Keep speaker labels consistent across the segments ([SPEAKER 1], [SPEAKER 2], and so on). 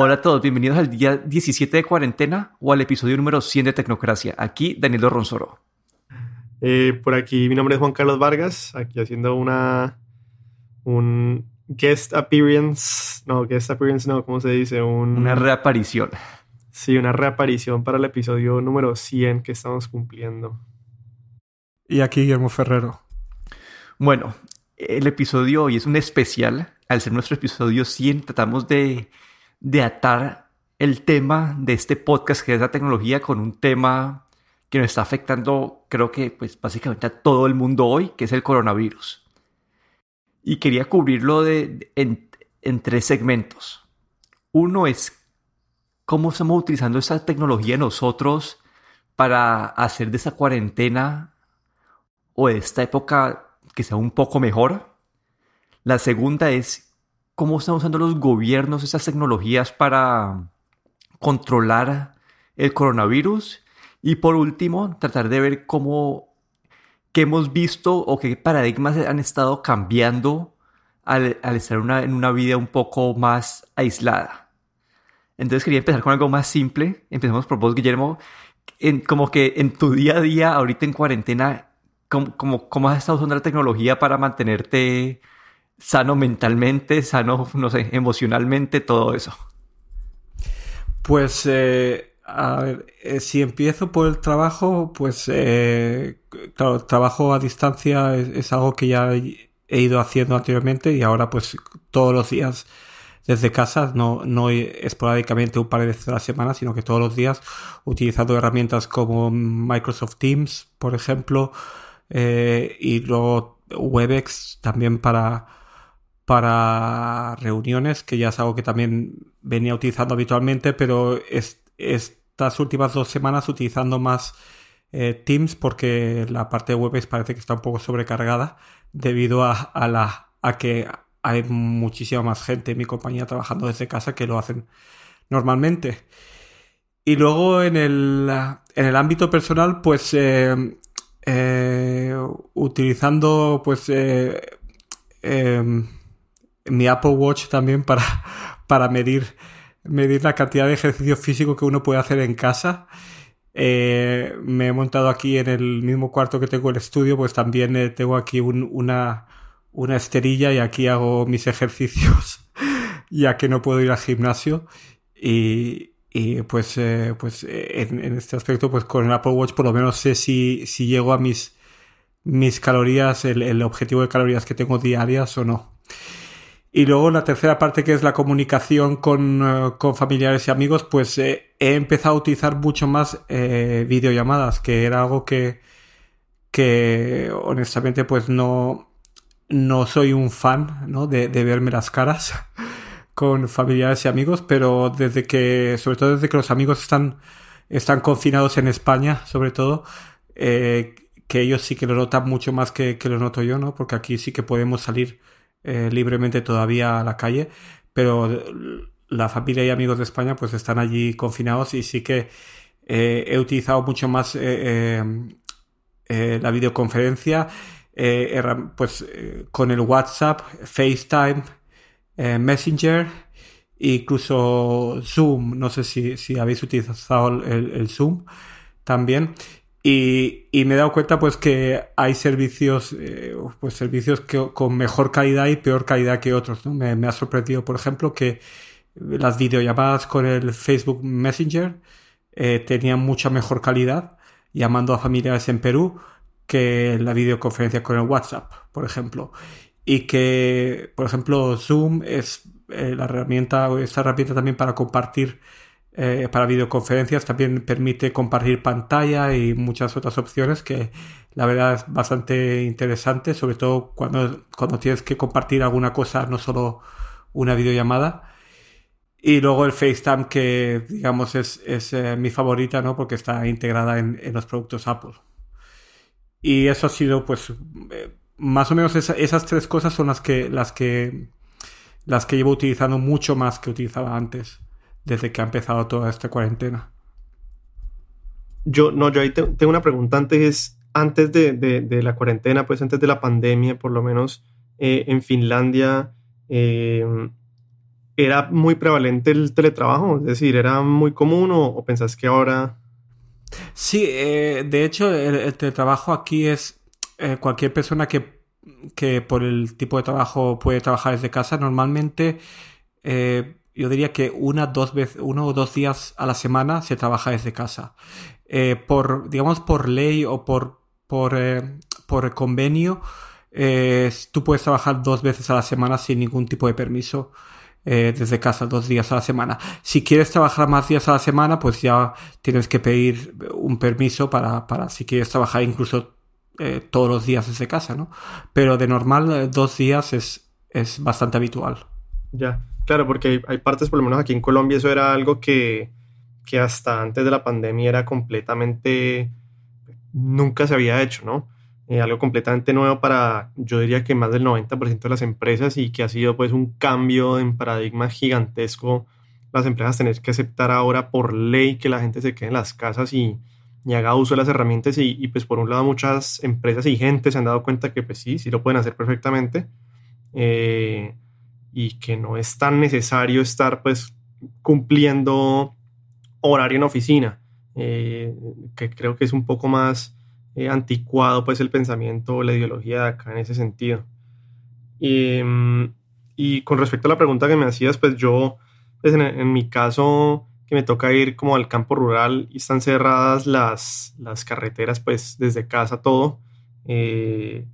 [SPEAKER 1] Hola a todos, bienvenidos al día 17 de cuarentena o al episodio número 100 de Tecnocracia. Aquí Danilo Ronsoro.
[SPEAKER 2] Eh, por aquí mi nombre es Juan Carlos Vargas, aquí haciendo una un guest appearance, no, guest appearance no, ¿cómo se dice?
[SPEAKER 1] una reaparición.
[SPEAKER 2] Sí, una reaparición para el episodio número 100 que estamos cumpliendo.
[SPEAKER 3] Y aquí Guillermo Ferrero.
[SPEAKER 1] Bueno, el episodio hoy es un especial. Al ser nuestro episodio 100, tratamos de, de atar el tema de este podcast, que es la tecnología, con un tema que nos está afectando, creo que, pues básicamente a todo el mundo hoy, que es el coronavirus. Y quería cubrirlo de, en, en tres segmentos. Uno es cómo estamos utilizando esa tecnología nosotros para hacer de esa cuarentena o de esta época que sea un poco mejor. La segunda es cómo están usando los gobiernos esas tecnologías para controlar el coronavirus. Y por último, tratar de ver cómo qué hemos visto o qué paradigmas han estado cambiando al, estar en una vida un poco más aislada. Entonces quería empezar con algo más simple. Empecemos por vos, Guillermo. Como que en tu día a día, ahorita en cuarentena, ¿cómo, cómo, has estado usando la tecnología para mantenerte sano mentalmente, sano, no sé, emocionalmente, todo eso?
[SPEAKER 3] Pues, eh, a ver, eh, si empiezo por el trabajo, pues, eh, claro, trabajo a distancia es, algo que ya he ido haciendo anteriormente y ahora, pues, todos los días desde casa, no, no esporádicamente un par de veces a la semana, sino que todos los días utilizando herramientas como Microsoft Teams, por ejemplo, y luego Webex también para, para reuniones, que ya es algo que también venía utilizando habitualmente, pero estas últimas dos semanas utilizando más eh, Teams porque la parte de Webex parece que está un poco sobrecargada debido a, a la a que hay muchísima más gente en mi compañía trabajando desde casa que lo hacen normalmente. Y luego en el, en el ámbito personal, pues eh, eh, utilizando pues em, mi Apple Watch también para, para medir, medir la cantidad de ejercicio físico que uno puede hacer en casa. me he montado aquí en el mismo cuarto que tengo el estudio, pues también tengo aquí una, una esterilla y aquí hago mis ejercicios ya que no puedo ir al gimnasio y, y pues, eh, pues eh, en, este aspecto pues con el Apple Watch por lo menos sé si, si llego a mis, mis calorías, el objetivo de calorías que tengo diarias o no. Y luego la tercera parte que es la comunicación con, eh, con familiares y amigos, pues he empezado a utilizar mucho más videollamadas, que era algo que, que honestamente pues no, no soy un fan ¿no? de, verme las caras con familiares y amigos, pero desde que, sobre todo desde que los amigos están, están confinados en España, sobre todo, eh, que ellos sí que lo notan mucho más que, que, lo noto yo, ¿no? Porque aquí sí que podemos salir eh, libremente todavía a la calle, pero la familia y amigos de España pues están allí confinados y sí que eh, he utilizado mucho más la videoconferencia eh, pues eh, con el WhatsApp, FaceTime, eh, Messenger, incluso Zoom. No sé si, habéis utilizado el, Zoom también. Y, me he dado cuenta pues que hay servicios, pues servicios que, con mejor calidad y peor calidad que otros. Me, me, ha sorprendido, por ejemplo, que las videollamadas con el Facebook Messenger tenían mucha mejor calidad, llamando a familiares en Perú, que la videoconferencia con el WhatsApp, por ejemplo. Y que, por ejemplo, Zoom es eh, la herramienta, esta herramienta también para compartir, eh, para videoconferencias, también permite compartir pantalla y muchas otras opciones que la verdad es bastante interesante, sobre todo cuando, cuando tienes que compartir alguna cosa, no solo una videollamada. Y luego el FaceTime, que digamos es, es eh, mi favorita, ¿no? Porque está integrada en, en los productos Apple. Y eso ha sido, pues, eh, más o menos esas tres cosas son las que, las que, las que llevo utilizando mucho más que utilizaba antes, desde que ha empezado toda esta cuarentena.
[SPEAKER 2] Yo, no, yo ahí tengo una pregunta antes, antes de, de, la cuarentena, pues antes de la pandemia, por lo menos eh, en Finlandia, eh, ¿era muy prevalente el teletrabajo? Es decir, ¿era muy común o, o pensás que ahora...
[SPEAKER 3] Sí, eh, de hecho, el, teletrabajo aquí es eh, cualquier persona que, que, por el tipo de trabajo puede trabajar desde casa. Normalmente, eh, yo diría que una, dos veces, uno o dos días a la semana se trabaja desde casa. por, digamos, por ley o por, por, por convenio, tú puedes trabajar dos veces a la semana sin ningún tipo de permiso. Eh, desde casa dos días a la semana. Si quieres trabajar más días a la semana, pues ya tienes que pedir un permiso para, para si quieres trabajar incluso eh, todos los días desde casa, ¿no? Pero de normal eh, dos días es, es bastante habitual.
[SPEAKER 2] Ya, claro, porque hay, partes, por lo menos aquí en Colombia, eso era algo que, que hasta antes de la pandemia era completamente... nunca se había hecho, ¿no? Eh, algo completamente nuevo para, yo diría que más del 90% de las empresas y que ha sido pues un cambio en paradigma gigantesco. Las empresas tener que aceptar ahora por ley que la gente se quede en las casas y, y haga uso de las herramientas y, y, pues por un lado muchas empresas y gente se han dado cuenta que pues sí, sí lo pueden hacer perfectamente eh, y que no es tan necesario estar pues cumpliendo horario en oficina, eh, que creo que es un poco más eh, anticuado pues el pensamiento o la ideología de acá en ese sentido. Y, mm, y, con respecto a la pregunta que me hacías, pues yo, pues en, mi caso, que me toca ir como al campo rural y están cerradas las, las carreteras pues desde casa todo. Eh,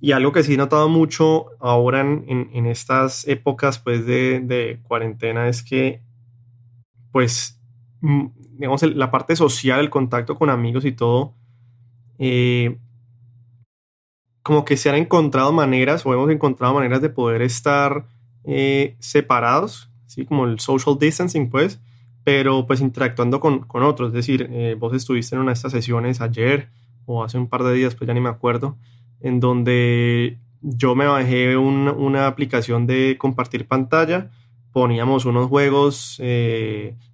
[SPEAKER 2] y algo que sí he notado mucho ahora en, en, estas épocas pues de, de, cuarentena es que pues mm, digamos la parte social, el contacto con amigos y todo, eh, como que se han encontrado maneras o hemos encontrado maneras de poder estar eh, separados, ¿sí? como el social distancing, pues, pero pues interactuando con, con otros. Es decir, eh, vos estuviste en una de estas sesiones ayer o hace un par de días, pues ya ni me acuerdo, en donde yo me bajé un, una aplicación de compartir pantalla, poníamos unos juegos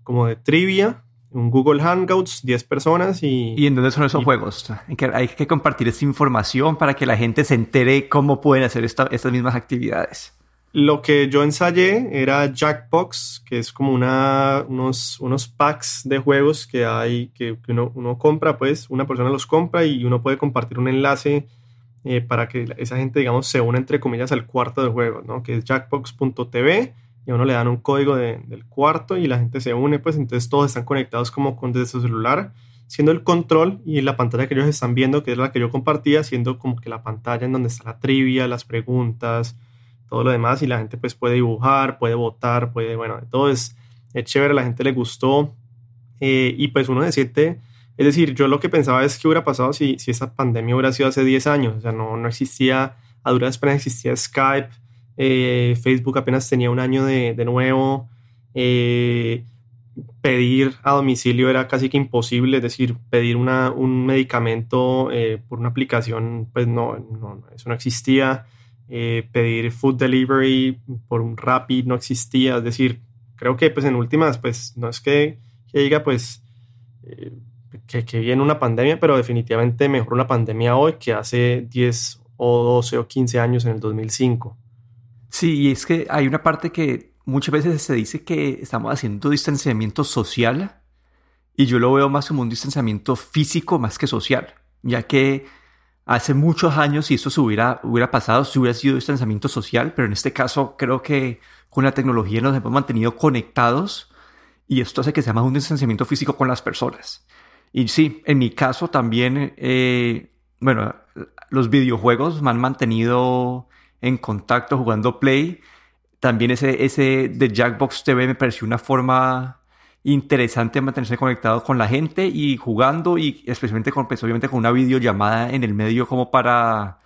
[SPEAKER 2] como de trivia un Google Hangouts, 10 personas y...
[SPEAKER 1] ¿Y en dónde son esos juegos? Hay que, compartir esta información para que la gente se entere cómo pueden hacer estas mismas actividades.
[SPEAKER 2] Lo que yo ensayé era Jackbox, que es como una, unos, unos packs de juegos que hay, que, uno, uno, compra, pues una persona los compra y uno puede compartir un enlace eh, para que esa gente, digamos, se una entre comillas al cuarto de juego, ¿no? Que es jackbox.tv y a uno le dan un código del cuarto y la gente se une, pues entonces todos están conectados como con desde su celular, siendo el control y la pantalla que ellos están viendo, que es la que yo compartía, siendo como que la pantalla en donde está la trivia, las preguntas, todo lo demás y la gente pues puede dibujar, puede votar, puede, bueno, todo es, es chévere, la gente le gustó eh, y pues uno se siente, es decir, yo lo que pensaba es que hubiera pasado si, si esta pandemia hubiera sido hace 10 años, o sea, no, no existía, a duras penas existía Skype, eh, Facebook apenas tenía un año de, de nuevo. Eh, pedir a domicilio era casi que imposible, es decir, pedir una, un medicamento eh, por una aplicación, pues no, no eso no existía. pedir food delivery por un Rappi no existía, es decir, creo que pues en últimas, pues no es que, que diga pues que, que viene una pandemia, pero definitivamente mejor una pandemia hoy que hace 10 o 12 o 15 años en el 2005.
[SPEAKER 1] Sí, y es que hay una parte que muchas veces se dice que estamos haciendo distanciamiento social y yo lo veo más como un distanciamiento físico más que social, ya que hace muchos años si esto se hubiera, hubiera pasado, si hubiera sido distanciamiento social, pero en este caso creo que con la tecnología nos hemos mantenido conectados y esto hace que sea más un distanciamiento físico con las personas. Y sí, en mi caso también, eh, bueno, los videojuegos me han mantenido en contacto jugando Play. También ese, ese de Jackbox TV me pareció una forma interesante de mantenerse conectado con la gente y jugando y especialmente con, pues, obviamente con una videollamada en el medio como para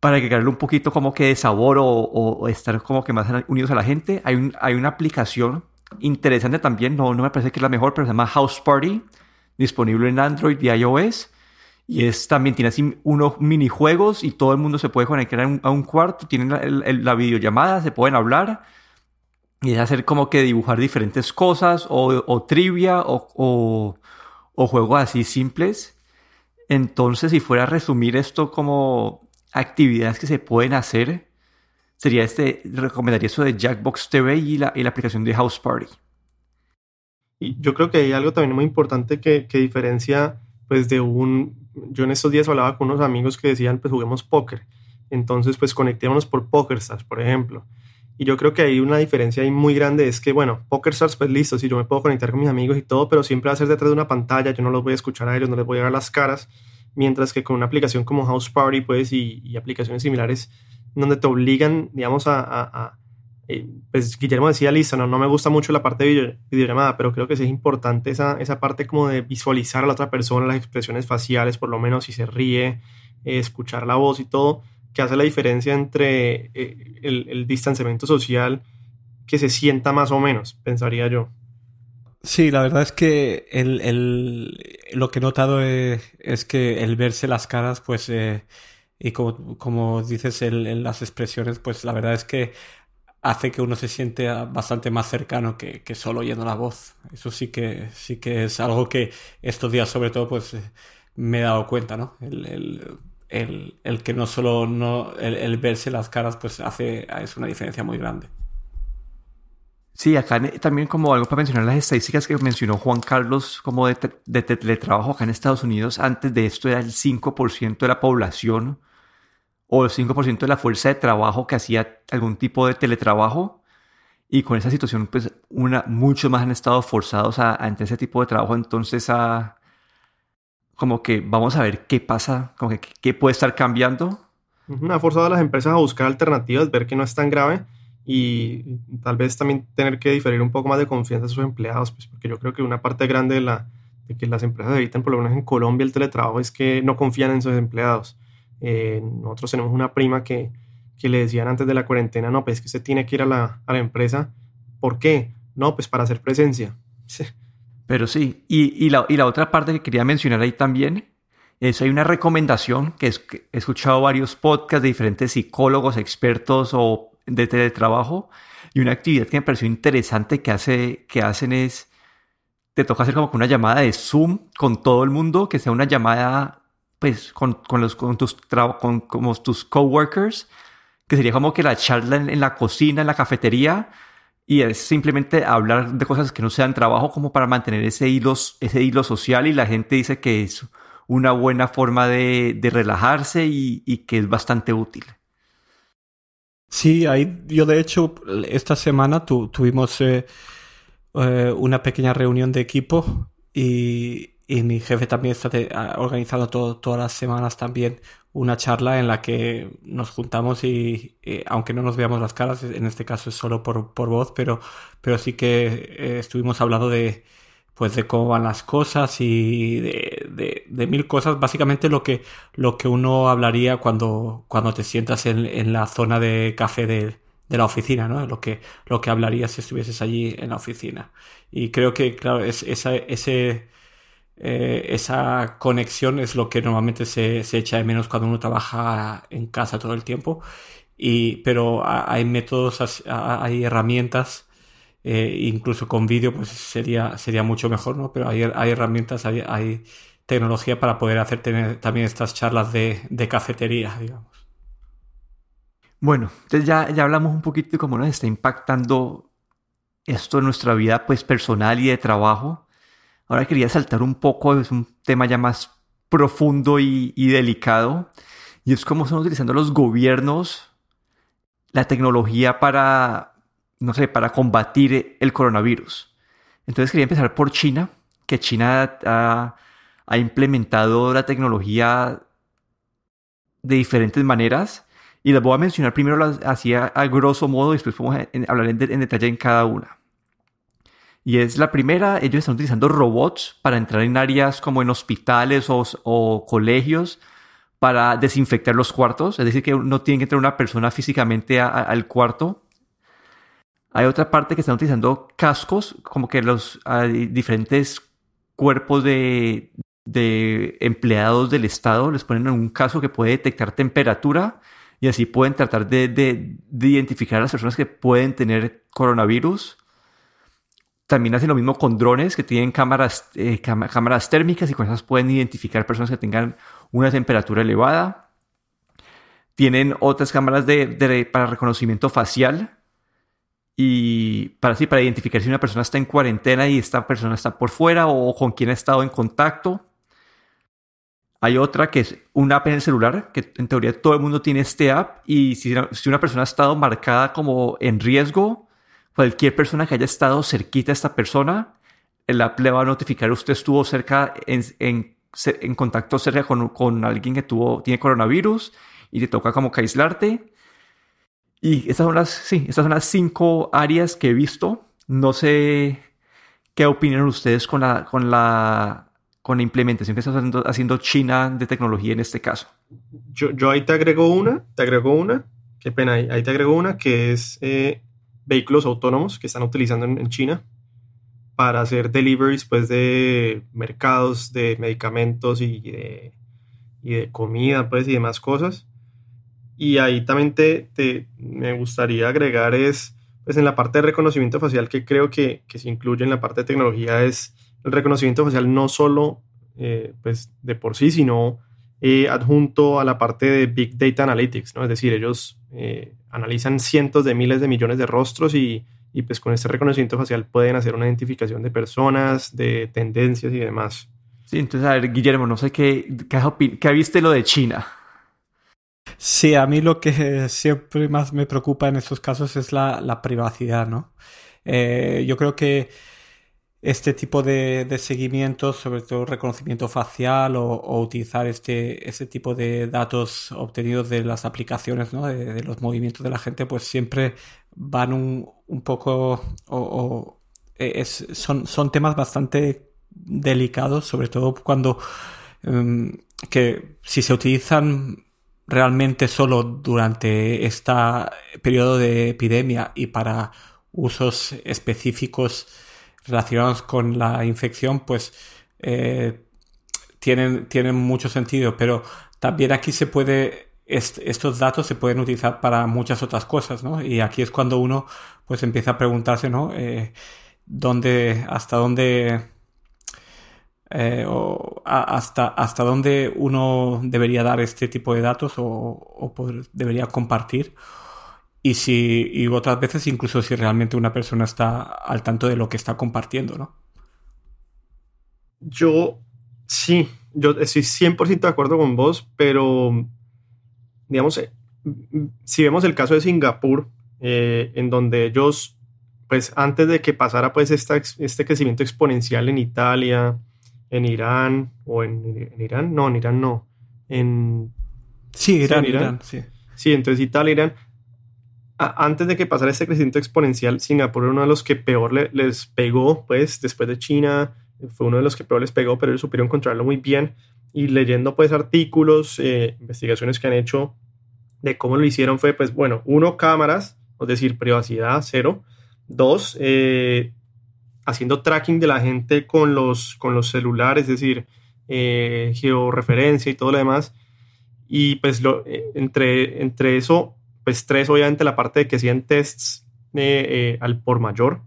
[SPEAKER 1] para agregarle un poquito como que de sabor o, estar como que más unidos a la gente. Hay, un, hay una aplicación interesante también, no, no me parece que es la mejor, pero se llama House Party, disponible en Android y iOS. Y es también tiene así unos minijuegos y todo el mundo se puede conectar a un, cuarto, tienen la, videollamada, se pueden hablar y es hacer como que dibujar diferentes cosas o, trivia o, o, juegos así simples. Entonces, si fuera a resumir esto como actividades que se pueden hacer sería este, recomendaría eso de Jackbox TV y la, y la aplicación de House Party.
[SPEAKER 2] Y yo creo que hay algo también muy importante que, que diferencia, pues, de un... Yo en estos días hablaba con unos amigos que decían, pues, juguemos póker. Entonces, pues, conectémonos por PokerStars, por ejemplo. Y yo creo que hay una diferencia ahí muy grande, es que, bueno, PokerStars, pues listo, si yo me puedo conectar con mis amigos y todo, pero siempre va a ser detrás de una pantalla, yo no los voy a escuchar a ellos, no les voy a ver las caras, mientras que con una aplicación como House Party, pues, y, y aplicaciones similares, donde te obligan, digamos, a, a, pues Guillermo decía, listo, no, no me gusta mucho la parte de videollamada, pero creo que sí es importante esa, esa parte como de visualizar a la otra persona, las expresiones faciales, por lo menos si se ríe, eh, escuchar la voz y todo, que hace la diferencia entre eh, el, el, distanciamiento social que se sienta más o menos, pensaría yo.
[SPEAKER 3] Sí, la verdad es que el, el, lo que he notado es, es, que el verse las caras, pues, eh, y como, como dices en las expresiones, pues la verdad es que hace que uno se siente bastante más cercano que, que, solo oyendo la voz. Eso sí que, sí que es algo que estos días sobre todo, pues, me he dado cuenta, ¿no? El, el el, que no solo no, el, verse las caras pues hace es una diferencia muy grande.
[SPEAKER 1] Sí, acá también como algo para mencionar las estadísticas que mencionó Juan Carlos como de, de, de teletrabajo acá en Estados Unidos, antes de esto era el 5% de la población o el 5% de la fuerza de trabajo que hacía algún tipo de teletrabajo y con esa situación pues una, muchos más han estado forzados a, a ese tipo de trabajo, entonces a, como que vamos a ver qué pasa, como que qué puede estar cambiando.
[SPEAKER 2] Ha forzado a las empresas a buscar alternativas, ver que no es tan grave y tal vez también tener que diferir un poco más de confianza a sus empleados, pues porque yo creo que una parte grande de, la, de que las empresas evitan, por lo menos en Colombia, el teletrabajo es que no confían en sus empleados. Eh, nosotros tenemos una prima que, que, le decían antes de la cuarentena, no, pues que usted tiene que ir a la, a la empresa. ¿Por qué? No, pues para hacer presencia.
[SPEAKER 1] Pero sí, y, y, la, y, la, otra parte que quería mencionar ahí también es hay una recomendación que, es, que he escuchado varios podcasts de diferentes psicólogos, expertos o de teletrabajo y una actividad que me pareció interesante que, hace, que hacen es, te toca hacer como una llamada de Zoom con todo el mundo, que sea una llamada pues con, con, los, con tus, con, como tus coworkers, que sería como que la charla en, en la cocina, en la cafetería, y es simplemente hablar de cosas que no sean trabajo como para mantener ese hilo, ese hilo social y la gente dice que es una buena forma de, de relajarse y, y, que es bastante útil.
[SPEAKER 3] Sí, ahí yo de hecho esta semana tu, tuvimos eh, eh, una pequeña reunión de equipo y, y mi jefe también está organizando todo, todas las semanas también una charla en la que nos juntamos y, y, aunque no nos veamos las caras, en este caso es solo por, por voz, pero, pero sí que eh, estuvimos hablando de pues de cómo van las cosas y de, de, de, mil cosas, básicamente lo que, lo que uno hablaría cuando, cuando te sientas en, en la zona de café de, de la oficina, ¿no? Lo que, lo que hablarías si estuvieses allí en la oficina. Y creo que, claro, es, esa, ese, eh, esa conexión es lo que normalmente se, se, echa de menos cuando uno trabaja en casa todo el tiempo. Y, pero hay métodos, hay herramientas, eh, incluso con vídeo pues sería, sería mucho mejor, ¿no? Pero hay, hay herramientas, hay, hay, tecnología para poder hacer tener también estas charlas de, de cafetería, digamos.
[SPEAKER 1] Bueno, entonces ya, ya hablamos un poquito de cómo está impactando esto en nuestra vida pues personal y de trabajo. Ahora quería saltar un poco, es un tema ya más profundo y, delicado, y es cómo están utilizando los gobiernos la tecnología para, no sé, para combatir el coronavirus. Entonces quería empezar por China, que China ha, implementado la tecnología de diferentes maneras. Y las voy a mencionar primero así a, grosso modo y después vamos a hablar en, en detalle en cada una. Y es la primera, ellos están utilizando robots para entrar en áreas como en hospitales o, o, colegios para desinfectar los cuartos. Es decir, que no tiene que entrar una persona físicamente a, a, al cuarto. Hay otra parte que están utilizando cascos, como que los diferentes cuerpos de, de empleados del Estado les ponen en un caso que puede detectar temperatura y así pueden tratar de, de, de identificar a las personas que pueden tener coronavirus también hacen lo mismo con drones que tienen cámaras, eh, cámaras térmicas y con esas pueden identificar personas que tengan una temperatura elevada. tienen otras cámaras de, para reconocimiento facial y para, sí, para identificar si una persona está en cuarentena y esta persona está por fuera o con quién ha estado en contacto. Hay otra que es una app en el celular, que en teoría todo el mundo tiene este app y si, si una persona ha estado marcada como en riesgo, cualquier persona que haya estado cerquita a esta persona, app le va a notificar usted estuvo cerca en, en, en contacto cerca con, con, alguien que tuvo, tiene coronavirus y te toca como que aislarte. Y estas son las, sí, estas son las cinco áreas que he visto. No sé qué opinan ustedes con la, con la con la implementación que está haciendo, China de tecnología en este caso?
[SPEAKER 2] Yo, yo, ahí te agrego una, te agrego una, qué pena, ahí, ahí te agrego una que es eh, vehículos autónomos que están utilizando en, China para hacer deliveries pues, de mercados, de medicamentos y de, y de comida pues, y demás cosas. Y ahí también te, te, me gustaría agregar es, pues en la parte de reconocimiento facial que creo que, que se incluye en la parte de tecnología es el reconocimiento facial no solo eh, pues de por sí, sino eh, adjunto a la parte de Big Data Analytics, ¿no? Es decir, ellos eh, analizan cientos de miles de millones de rostros y, y, pues con este reconocimiento facial pueden hacer una identificación de personas, de tendencias y demás.
[SPEAKER 1] Sí, entonces, a ver, Guillermo, no sé qué, qué, qué viste lo de China.
[SPEAKER 3] Sí, a mí lo que siempre más me preocupa en estos casos es la, la privacidad, ¿no? yo creo que este tipo de, de seguimientos, sobre todo reconocimiento facial o, utilizar este, este tipo de datos obtenidos de las aplicaciones, ¿no? de, los movimientos de la gente, pues siempre van un, un poco o, es, son, son temas bastante delicados, sobre todo cuando em, que si se utilizan realmente solo durante este periodo de epidemia y para usos específicos relacionados con la infección, pues eh, tienen, tienen mucho sentido, pero también aquí se puede, estos datos se pueden utilizar para muchas otras cosas, ¿no? Y aquí es cuando uno pues empieza a preguntarse, ¿no? Eh, ¿Dónde, hasta dónde... Eh, hasta, hasta dónde uno debería dar este tipo de datos o debería compartir y si y otras veces incluso si realmente una persona está al tanto de lo que está compartiendo, ¿no?
[SPEAKER 2] Yo sí, yo estoy 100% de acuerdo con vos, pero digamos, eh, si vemos el caso de Singapur, eh, en donde ellos, pues antes de que pasara pues esta, este crecimiento exponencial en Italia, en Irán, o en, Irán, no, en Irán no, en...
[SPEAKER 3] Sí, Irán, Irán, sí.
[SPEAKER 2] Sí, entonces Italia, Irán, antes de que pasara este crecimiento exponencial, Singapur era uno de los que peor les pegó, pues después de China, fue uno de los que peor les pegó, pero ellos supieron controlarlo muy bien. Y leyendo pues artículos, eh, investigaciones que han hecho de cómo lo hicieron fue pues bueno, uno, cámaras, es decir, privacidad cero. Dos, eh, haciendo tracking de la gente con los, con los celulares, es decir, eh, georreferencia y todo lo demás. Y pues lo, entre, entre eso pues tres, obviamente la parte de que hacían tests eh, eh, al por mayor,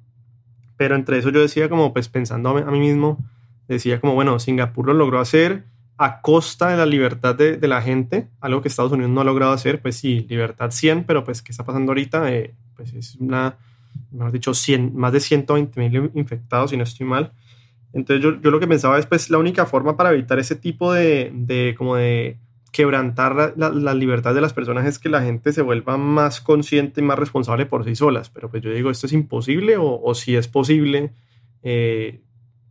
[SPEAKER 2] pero entre eso yo decía como, pues pensando a mí, mismo, decía como, bueno, Singapur lo logró hacer a costa de la libertad de, la gente, algo que Estados Unidos no ha logrado hacer, pues sí, libertad 100, pero pues ¿qué está pasando ahorita? Eh, pues es una, mejor dicho, 100, más de 120 mil infectados, si no estoy mal. Entonces yo, yo, lo que pensaba es, pues la única forma para evitar ese tipo de, de como de quebrantar la, libertad de las personas es que la gente se vuelva más consciente y más responsable por sí solas. Pero pues yo digo, ¿esto es imposible o, si es posible? Eh,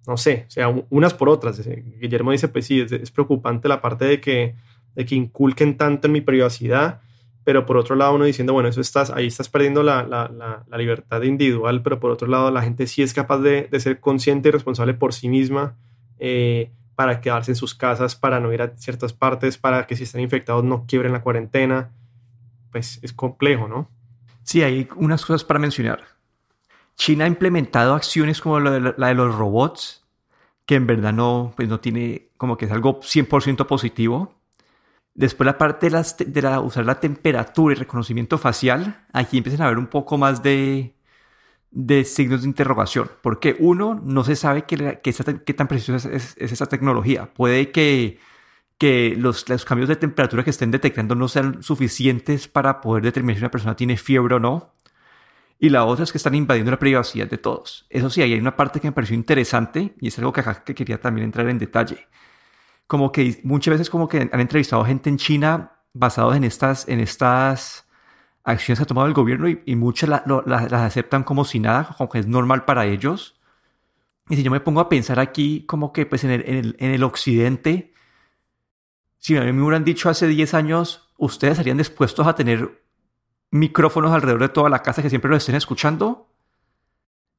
[SPEAKER 2] no sé, o sea, unas por otras. Guillermo dice, pues sí, es, preocupante la parte de que, de que inculquen tanto en mi privacidad, pero por otro lado uno diciendo, bueno, eso estás, ahí estás perdiendo la, la, libertad individual, pero por otro lado la gente sí es capaz de, de ser consciente y responsable por sí misma. Eh, para quedarse en sus casas, para no ir a ciertas partes, para que si están infectados no quiebren la cuarentena. Pues es complejo, ¿no?
[SPEAKER 1] Sí, hay unas cosas para mencionar. China ha implementado acciones como la de, los robots, que en verdad no, pues no tiene como que es algo 100% positivo. Después la parte de, de la, usar la temperatura y reconocimiento facial, aquí empiezan a ver un poco más de, de signos de interrogación, porque uno, no se sabe qué, qué, tan preciosa es, esa tecnología. Puede que, que los, los, cambios de temperatura que estén detectando no sean suficientes para poder determinar si una persona tiene fiebre o no. Y la otra es que están invadiendo la privacidad de todos. Eso sí, hay una parte que me pareció interesante y es algo que que quería también entrar en detalle. Como que muchas veces como que han entrevistado gente en China basados en estas, en estas acciones que ha tomado el gobierno y, muchas las aceptan como si nada, como que es normal para ellos. Y si yo me pongo a pensar aquí como que pues en el, en el, en el occidente, si a mí me hubieran dicho hace 10 años, ustedes estarían dispuestos a tener micrófonos alrededor de toda la casa que siempre lo estén escuchando?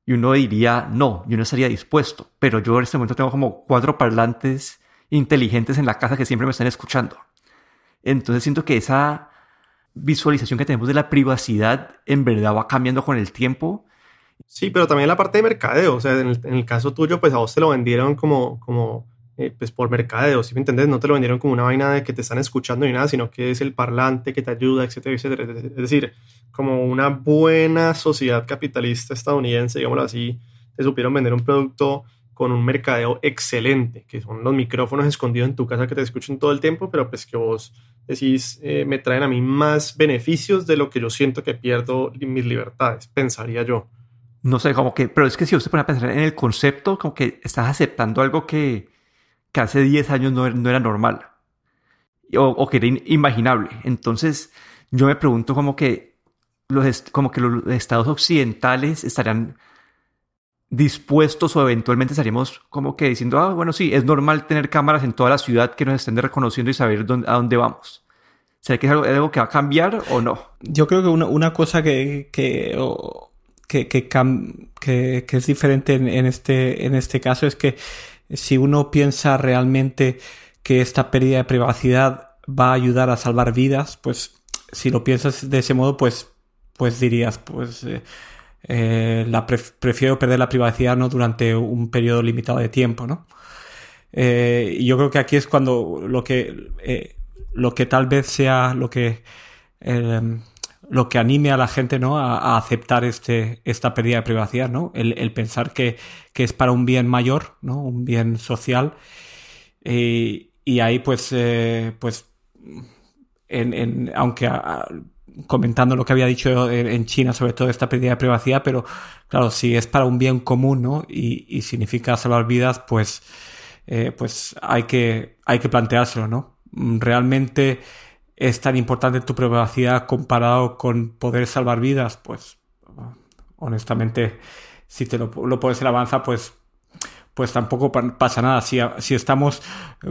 [SPEAKER 1] Y uno diría, no, yo no estaría dispuesto. Pero yo en este momento tengo como cuatro parlantes inteligentes en la casa que siempre me están escuchando. Entonces siento que esa visualización que tenemos de la privacidad en verdad va cambiando con el tiempo.
[SPEAKER 2] Sí, pero también la parte de mercadeo. O sea, en el, en el caso tuyo, pues a vos te lo vendieron como, como eh, pues por mercadeo, si me entendés? No te lo vendieron como una vaina de que te están escuchando ni nada, sino que es el parlante que te ayuda, etcétera, etcétera. Es decir, como una buena sociedad capitalista estadounidense, digámoslo así, te supieron vender un producto con un mercadeo excelente, que son los micrófonos escondidos en tu casa que te escuchan todo el tiempo, pero pues que vos decís, eh, me traen a mí más beneficios de lo que yo siento que pierdo mis libertades, pensaría yo.
[SPEAKER 1] No sé, como que, pero es que si usted pone a pensar en el concepto, como que estás aceptando algo que, que hace 10 años no, era normal o, que era inimaginable. Entonces yo me pregunto como que los, como que los estados occidentales estarían dispuestos o eventualmente estaríamos como que diciendo, ah, bueno, sí, es normal tener cámaras en toda la ciudad que nos estén reconociendo y saber dónde, a dónde vamos. ¿Será que es algo, que va a cambiar o no?
[SPEAKER 3] Yo creo que una, cosa que, que, que, que, es diferente en, en, este, en este caso es que si uno piensa realmente que esta pérdida de privacidad va a ayudar a salvar vidas, pues si lo piensas de ese modo, pues, pues dirías, pues eh, eh, la prefiero perder la privacidad no durante un periodo limitado de tiempo, ¿no? Eh, y yo creo que aquí es cuando lo que lo que tal vez sea lo que lo que anime a la gente ¿no? a, aceptar este, esta pérdida de privacidad, ¿no? el, pensar que, es para un bien mayor, ¿no? un bien social. Y, ahí pues, eh, pues en, aunque comentando lo que había dicho en China sobre todo esta pérdida de privacidad, pero claro, si es para un bien común ¿no? y, significa salvar vidas, pues, eh, pues hay, que, hay que planteárselo. ¿no? Realmente es tan importante tu privacidad comparado con poder salvar vidas, pues honestamente, si te lo, lo pones en avanza, pues pues tampoco pasa nada. Si, si, estamos,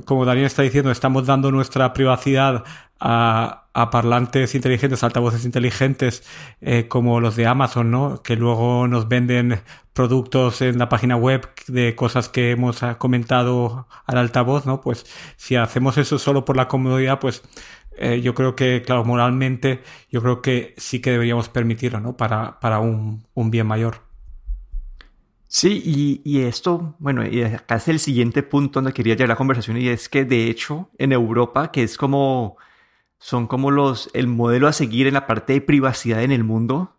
[SPEAKER 3] como Daniel está diciendo, estamos dando nuestra privacidad a, a parlantes inteligentes, altavoces inteligentes, eh, como los de Amazon, ¿no? Que luego nos venden productos en la página web de cosas que hemos comentado al altavoz, ¿no? Pues si hacemos eso solo por la comodidad, pues eh, yo creo que, claro, moralmente, yo creo que sí que deberíamos permitirlo, ¿no? Para, para un, un bien mayor.
[SPEAKER 1] Sí, y, y, esto, bueno, y acá es el siguiente punto donde quería llegar la conversación, y es que de hecho en Europa, que es como, son como los, el modelo a seguir en la parte de privacidad en el mundo,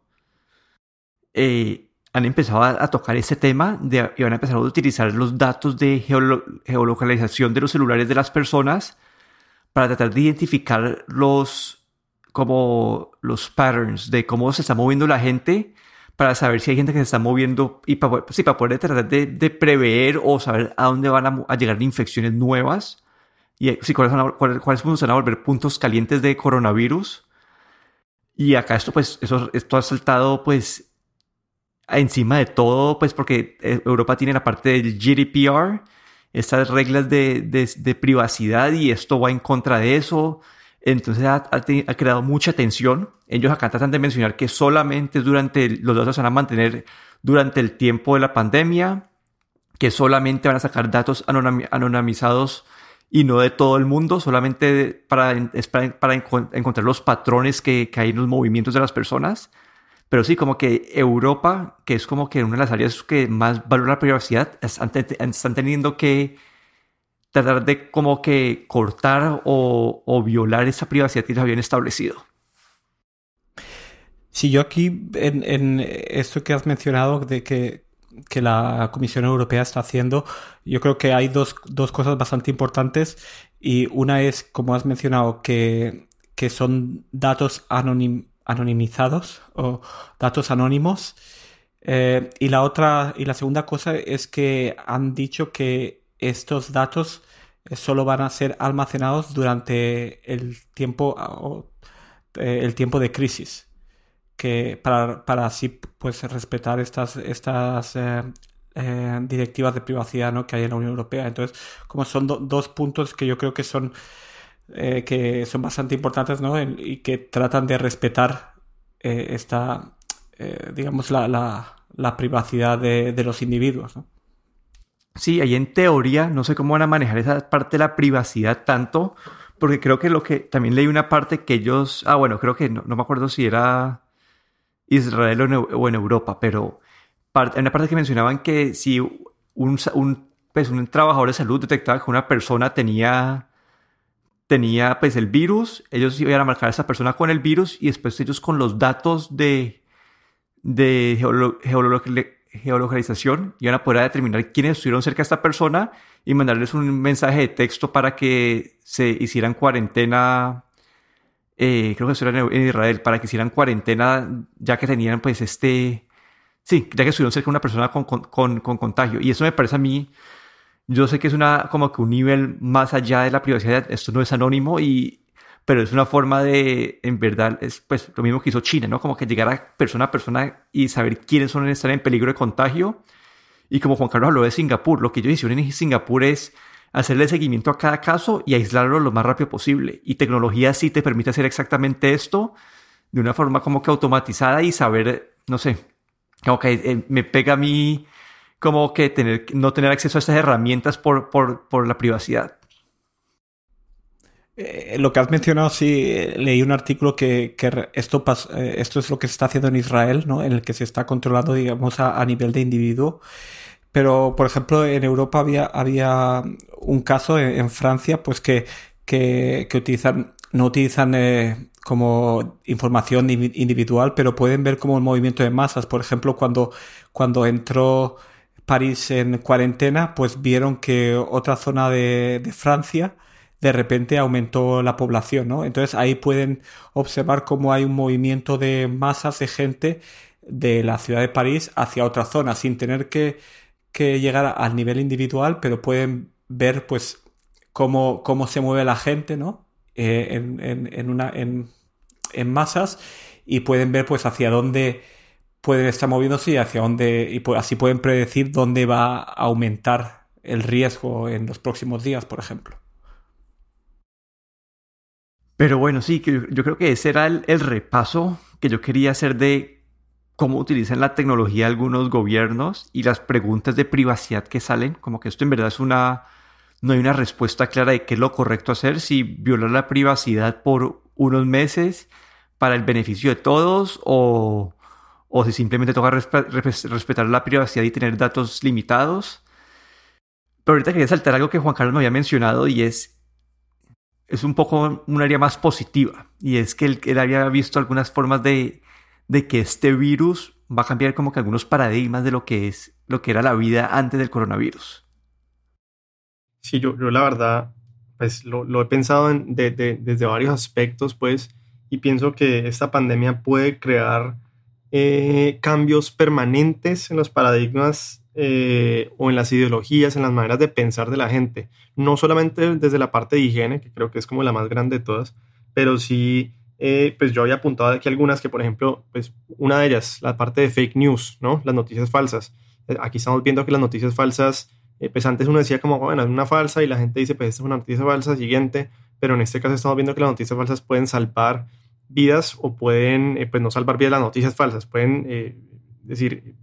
[SPEAKER 1] eh, han empezado a, tocar ese tema de, y van a empezar a utilizar los datos de geolocalización de los celulares de las personas para tratar de identificar los, como los patterns de cómo se está moviendo la gente para saber si hay gente que se está moviendo y para, sí, para poder tratar de, prever o saber a dónde van a, llegar infecciones nuevas y sí, cuáles, van a, cuáles, van a volver puntos calientes de coronavirus. Y acá esto, pues, eso, esto ha saltado, pues, encima de todo, pues, porque eh, Europa tiene la parte del GDPR, estas reglas de, de, privacidad y esto va en contra de eso. Entonces ha, ha, creado mucha tensión. Ellos acá tratan de mencionar que solamente durante los datos se van a mantener durante el tiempo de la pandemia, que solamente van a sacar datos anonimizados y no de todo el mundo, solamente para, para, encontrar los patrones que, que hay en los movimientos de las personas. Pero sí, como que Europa, que es como que una de las áreas que más valora la privacidad, están, teniendo que tratar de como que cortar o, violar esa privacidad que se habían establecido.
[SPEAKER 3] Sí, yo aquí en, esto que has mencionado de que, la Comisión Europea está haciendo, yo creo que hay dos, dos cosas bastante importantes Y una es, como has mencionado, que, que son datos anonimizados o datos anónimos. Eh, y la otra, y la segunda cosa es que han dicho que estos datos eh, solo van a ser almacenados durante el tiempo, eh, el tiempo de crisis. Que para, para así pues respetar estas, estas directivas de privacidad ¿no? que hay en la Unión Europea. Entonces, como son dos puntos que yo creo que son que son bastante importantes ¿no? y que tratan de respetar esta digamos la, la privacidad de, los individuos.
[SPEAKER 1] Sí, ahí en teoría no sé cómo van a manejar esa parte de la privacidad tanto, porque creo que lo que también leí una parte que ellos, ah bueno, creo que no, me acuerdo si era Israel o en, Europa, pero hay una parte que mencionaban que si un, un, pues un trabajador de salud detectaba que una persona tenía tenía pues el virus, ellos iban a marcar a esa persona con el virus y después ellos con los datos de de geolocalización y van a poder determinar quiénes estuvieron cerca de esta persona y mandarles un mensaje de texto para que se hicieran cuarentena. Eh, creo que eso en Israel, para que hicieran cuarentena ya que tenían pues este... Sí, ya que estuvieron cerca de una persona con, con, con contagio. Y eso me parece a mí, yo sé que es una como que un nivel más allá de la privacidad, esto no es anónimo y pero es una forma de, en verdad, es pues lo mismo que hizo China, ¿no? Como que llegar a persona a persona y saber quiénes son están en peligro de contagio. Y como Juan Carlos habló de Singapur, lo que ellos hicieron en Singapur es hacerle seguimiento a cada caso y aislarlo lo más rápido posible. Y tecnología sí te permite hacer exactamente esto de una forma como que automatizada y saber, no sé, como que eh, me pega a mí como que tener, no tener acceso a estas herramientas por, por, por la privacidad.
[SPEAKER 3] Eh, lo que has mencionado, sí, leí un artículo que, esto, eh, esto es lo que se está haciendo en Israel, ¿no? En el que se está controlando, digamos, a, nivel de individuo. Pero, por ejemplo, en Europa había, había un caso en, Francia, pues que, que, utilizan, no utilizan eh, como información individual, pero pueden ver como el movimiento de masas. Por ejemplo, cuando, cuando entró París en cuarentena, pues vieron que otra zona de, de Francia, de repente aumentó la población, ¿no? Entonces ahí pueden observar cómo hay un movimiento de masas de gente de la ciudad de París hacia otra zona, sin tener que, llegar al nivel individual, pero pueden ver pues cómo, cómo se mueve la gente, ¿no? Eh, en, una, en, en, masas y pueden ver pues hacia dónde pueden estar moviéndose y hacia dónde, y pues, así pueden predecir dónde va a aumentar el riesgo en los próximos días, por ejemplo.
[SPEAKER 1] Pero bueno, sí, yo, creo que ese era el, repaso que yo quería hacer de cómo utilizan la tecnología algunos gobiernos y las preguntas de privacidad que salen, como que esto en verdad es una, no hay una respuesta clara de qué es lo correcto hacer, si violar la privacidad por unos meses para el beneficio de todos o, o si simplemente toca respetar la privacidad y tener datos limitados. Pero ahorita quería saltar algo que Juan Carlos me había mencionado y es es un poco un área más positiva. Y es que él, había visto algunas formas de, que este virus va a cambiar como que algunos paradigmas de lo que es lo que era la vida antes del coronavirus.
[SPEAKER 2] Sí, yo, yo la verdad, pues lo, he pensado desde varios aspectos, pues, y pienso que esta pandemia puede crear eh, cambios permanentes en los paradigmas eh, o en las ideologías, en las maneras de pensar de la gente. No solamente desde la parte de higiene, que creo que es como la más grande de todas, pero sí, eh, pues yo había apuntado aquí algunas que, por ejemplo, pues una de ellas, la parte de fake news, ¿no? Las noticias falsas. Eh, aquí estamos viendo que las noticias falsas, pues antes uno decía como, bueno, es una falsa y la gente dice, pues esta es una noticia falsa, siguiente, pero en este caso estamos viendo que las noticias falsas pueden salvar vidas o pueden, pues no salvar vidas las noticias falsas, pueden decir,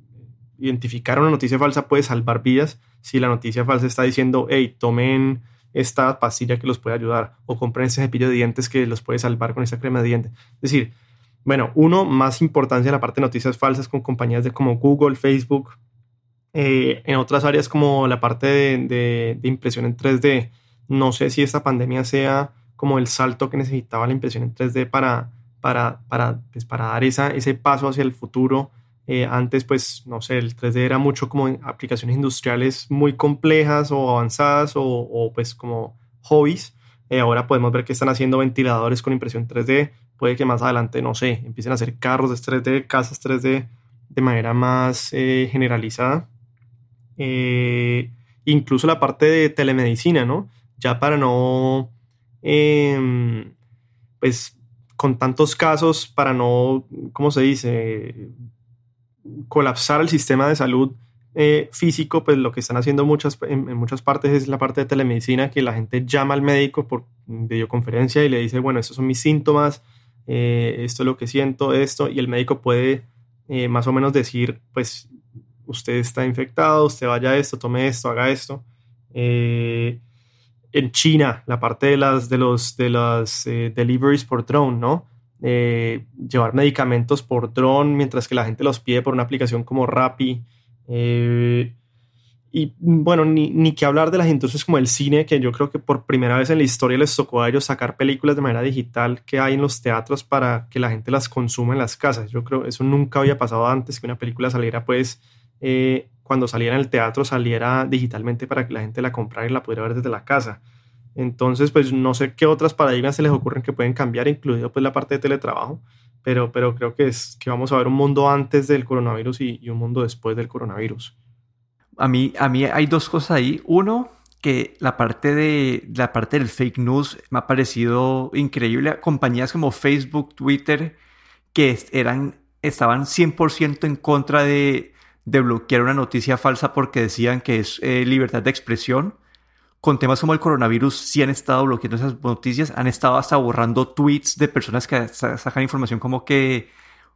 [SPEAKER 2] identificar una noticia falsa puede salvar vidas si la noticia falsa está diciendo, hey, tomen esta pastilla que los puede ayudar o compren ese cepillo de dientes que los puede salvar con esta crema de dientes. Es decir, bueno, uno, más importancia en la parte de noticias falsas con compañías de como Google, Facebook, eh, en otras áreas como la parte de, impresión en 3D. No sé si esta pandemia sea como el salto que necesitaba la impresión en 3D para, para, para, pues, para dar esa, ese paso hacia el futuro eh, antes, pues, no sé, el 3D era mucho como en aplicaciones industriales muy complejas o avanzadas o, pues como hobbies, Eh, ahora podemos ver que están haciendo ventiladores con impresión 3D. Puede que más adelante, no sé, empiecen a hacer carros de 3D, casas 3D de manera más eh, generalizada. Eh, incluso la parte de telemedicina, ¿no? Ya para no, em, pues con tantos casos, para no, ¿cómo se dice? Colapsar el sistema de salud eh, físico, pues lo que están haciendo muchas, en, muchas partes es la parte de telemedicina, que la gente llama al médico por videoconferencia y le dice, bueno, estos son mis síntomas, eh, esto es lo que siento, esto, y el médico puede eh, más o menos decir, pues usted está infectado, usted vaya a esto, tome esto, haga esto. En China, la parte de las de los de las deliveries por drone, ¿no? llevar medicamentos por drone mientras que la gente los pide por una aplicación como Rappi. Eh, y bueno, ni, ni, que hablar de las industrias como el cine, que yo creo que por primera vez en la historia les tocó a ellos sacar películas de manera digital que hay en los teatros para que la gente las consuma en las casas. Yo creo que eso nunca había pasado antes, que una película saliera pues eh, cuando saliera en el teatro saliera digitalmente para que la gente la comprara y la pudiera ver desde la casa. Entonces, pues no sé qué otras paradigmas se les ocurren que pueden cambiar, incluido pues la parte de teletrabajo pero, pero creo que, es, que vamos a ver un mundo antes del coronavirus y, un mundo después del coronavirus.
[SPEAKER 1] A mí, a mí hay dos cosas ahí. Uno, que la parte, de, la parte del fake news me ha parecido increíble. Compañías como Facebook, Twitter, que eran, estaban 100% en contra de, de, bloquear una noticia falsa porque decían que es eh, libertad de expresión con temas como el coronavirus sí han estado bloqueando esas noticias, han estado hasta borrando tweets de personas que sacan información como que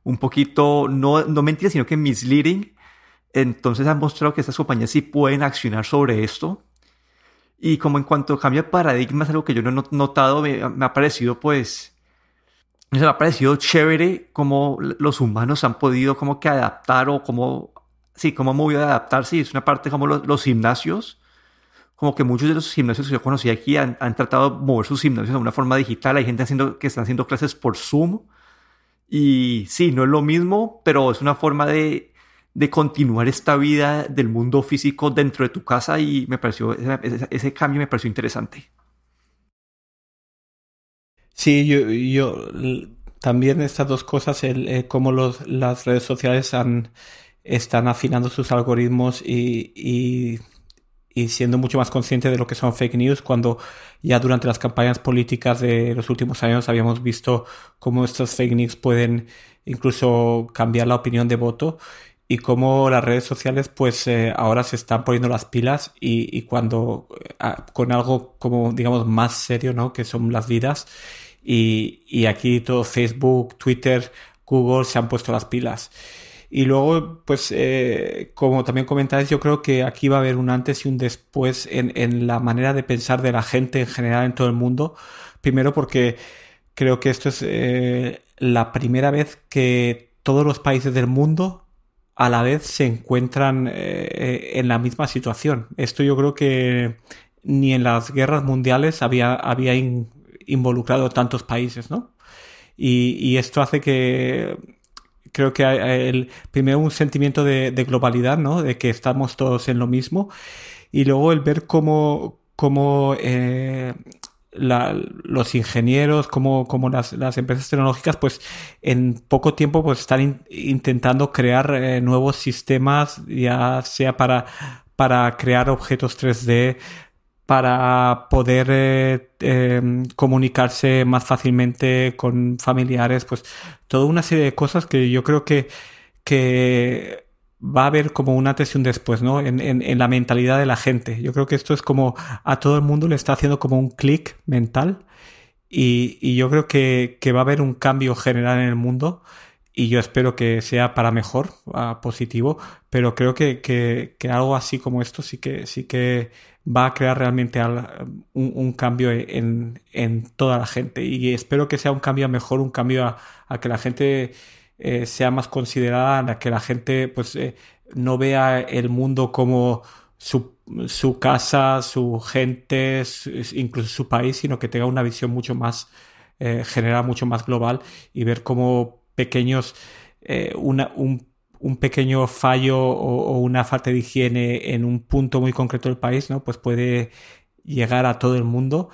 [SPEAKER 1] un poquito, no, no mentira, sino que misleading. Entonces han mostrado que estas compañías sí pueden accionar sobre esto. Y como en cuanto cambia de paradigma, es algo que yo no he notado, me, ha parecido pues, me ha parecido chévere cómo los humanos han podido como que adaptar o como, sí, cómo han movido a adaptar, sí, es una parte como los, los gimnasios como que muchos de los gimnasios que yo conocí aquí han, tratado de mover sus gimnasios de una forma digital. Hay gente haciendo, que están haciendo clases por Zoom. Y sí, no es lo mismo, pero es una forma de, de continuar esta vida del mundo físico dentro de tu casa y me pareció, ese, cambio me pareció interesante.
[SPEAKER 3] Sí, yo, yo también estas dos cosas, el, eh, cómo los, las redes sociales han, están afinando sus algoritmos y y siendo mucho más consciente de lo que son fake news cuando ya durante las campañas políticas de los últimos años habíamos visto cómo estos fake news pueden incluso cambiar la opinión de voto y cómo las redes sociales pues eh, ahora se están poniendo las pilas y, y cuando eh, con algo como digamos más serio no que son las vidas. Y, y aquí todo Facebook Twitter Google se han puesto las pilas y luego, pues, eh, como también comentáis, yo creo que aquí va a haber un antes y un después en, en, la manera de pensar de la gente en general en todo el mundo. Primero porque creo que esto es eh, la primera vez que todos los países del mundo a la vez se encuentran eh, en la misma situación. Esto yo creo que ni en las guerras mundiales había, había involucrado tantos países, ¿no? Y, y esto hace que creo que el, primero un sentimiento de, globalidad, ¿no? De que estamos todos en lo mismo. Y luego el ver cómo, cómo eh, los ingenieros, como, como las, las, empresas tecnológicas, pues en poco tiempo pues están intentando crear eh, nuevos sistemas, ya sea para, para crear objetos 3D, para poder eh, em, comunicarse más fácilmente con familiares, pues toda una serie de cosas que yo creo que, que va a haber como un antes después, ¿no? En, en, la mentalidad de la gente. Yo creo que esto es como a todo el mundo le está haciendo como un clic mental y, y, yo creo que, que, va a haber un cambio general en el mundo y yo espero que sea para mejor, positivo, pero creo que, que, que, algo así como esto sí que, sí que va a crear realmente un, cambio en, toda la gente. Y espero que sea un cambio mejor, un cambio a, que la gente eh, sea más considerada, a que la gente pues eh, no vea el mundo como su, su casa, su gente, incluso su país, sino que tenga una visión mucho más eh, general, mucho más global y ver cómo pequeños, una, un un pequeño fallo o, una falta de higiene en un punto muy concreto del país, ¿no? Pues puede llegar a todo el mundo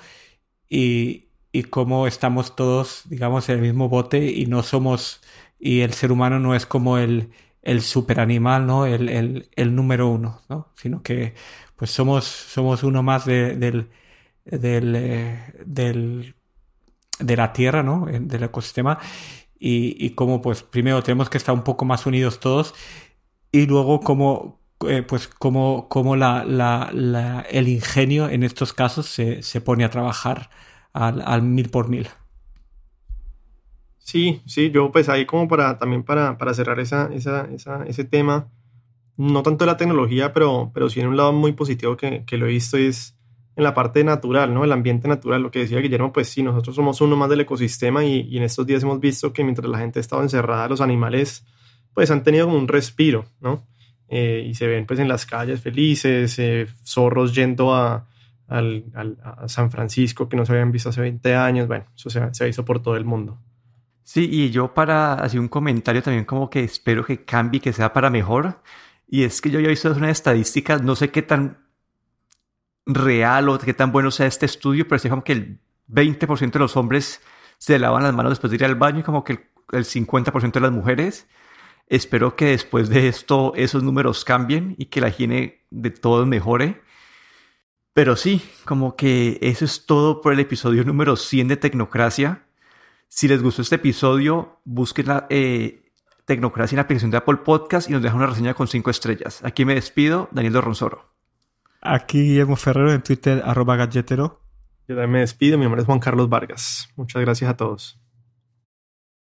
[SPEAKER 3] y, y cómo estamos todos, digamos, en el mismo bote y no somos, y el ser humano no es como el, el superanimal, ¿no? El, el, el número uno, ¿no? Sino que pues somos, somos uno más de, del, del, eh, del, de la Tierra, ¿no? Del ecosistema. Y, y como pues primero tenemos que estar un poco más unidos todos y luego como, eh, pues como, como la, la, la, el ingenio en estos casos se, se pone a trabajar al, al, mil por mil.
[SPEAKER 2] Sí, sí, yo pues ahí como para también para, para cerrar esa, esa, esa, ese tema, no tanto de la tecnología, pero, pero sí en un lado muy positivo que, que lo he visto es en la parte natural, ¿no? El ambiente natural, lo que decía Guillermo, pues sí, nosotros somos uno más del ecosistema y, y en estos días hemos visto que mientras la gente ha estado encerrada, los animales pues han tenido como un respiro, ¿no? Eh, y se ven pues en las calles felices, eh, zorros yendo a, al, al, a, San Francisco que no se habían visto hace 20 años, bueno, eso se, se visto por todo el mundo.
[SPEAKER 1] Sí, y yo para hacer un comentario también como que espero que cambie, que sea para mejor, y es que yo ya he visto una estadística, no sé qué tan real o qué tan bueno sea este estudio, pero es como que el 20% de los hombres se lavan las manos después de ir al baño y como que el, el 50% de las mujeres. Espero que después de esto esos números cambien y que la higiene de todos mejore. Pero sí, como que eso es todo por el episodio número 100 de Tecnocracia. Si les gustó este episodio, busquen la eh, Tecnocracia en la aplicación de Apple Podcast y nos dejan una reseña con 5 estrellas. Aquí me despido, Daniel de Ronsoro.
[SPEAKER 3] Aquí Guillermo Ferrero en Twitter, arroba galletero.
[SPEAKER 2] Yo también me despido, mi nombre es Juan Carlos Vargas. Muchas gracias a todos.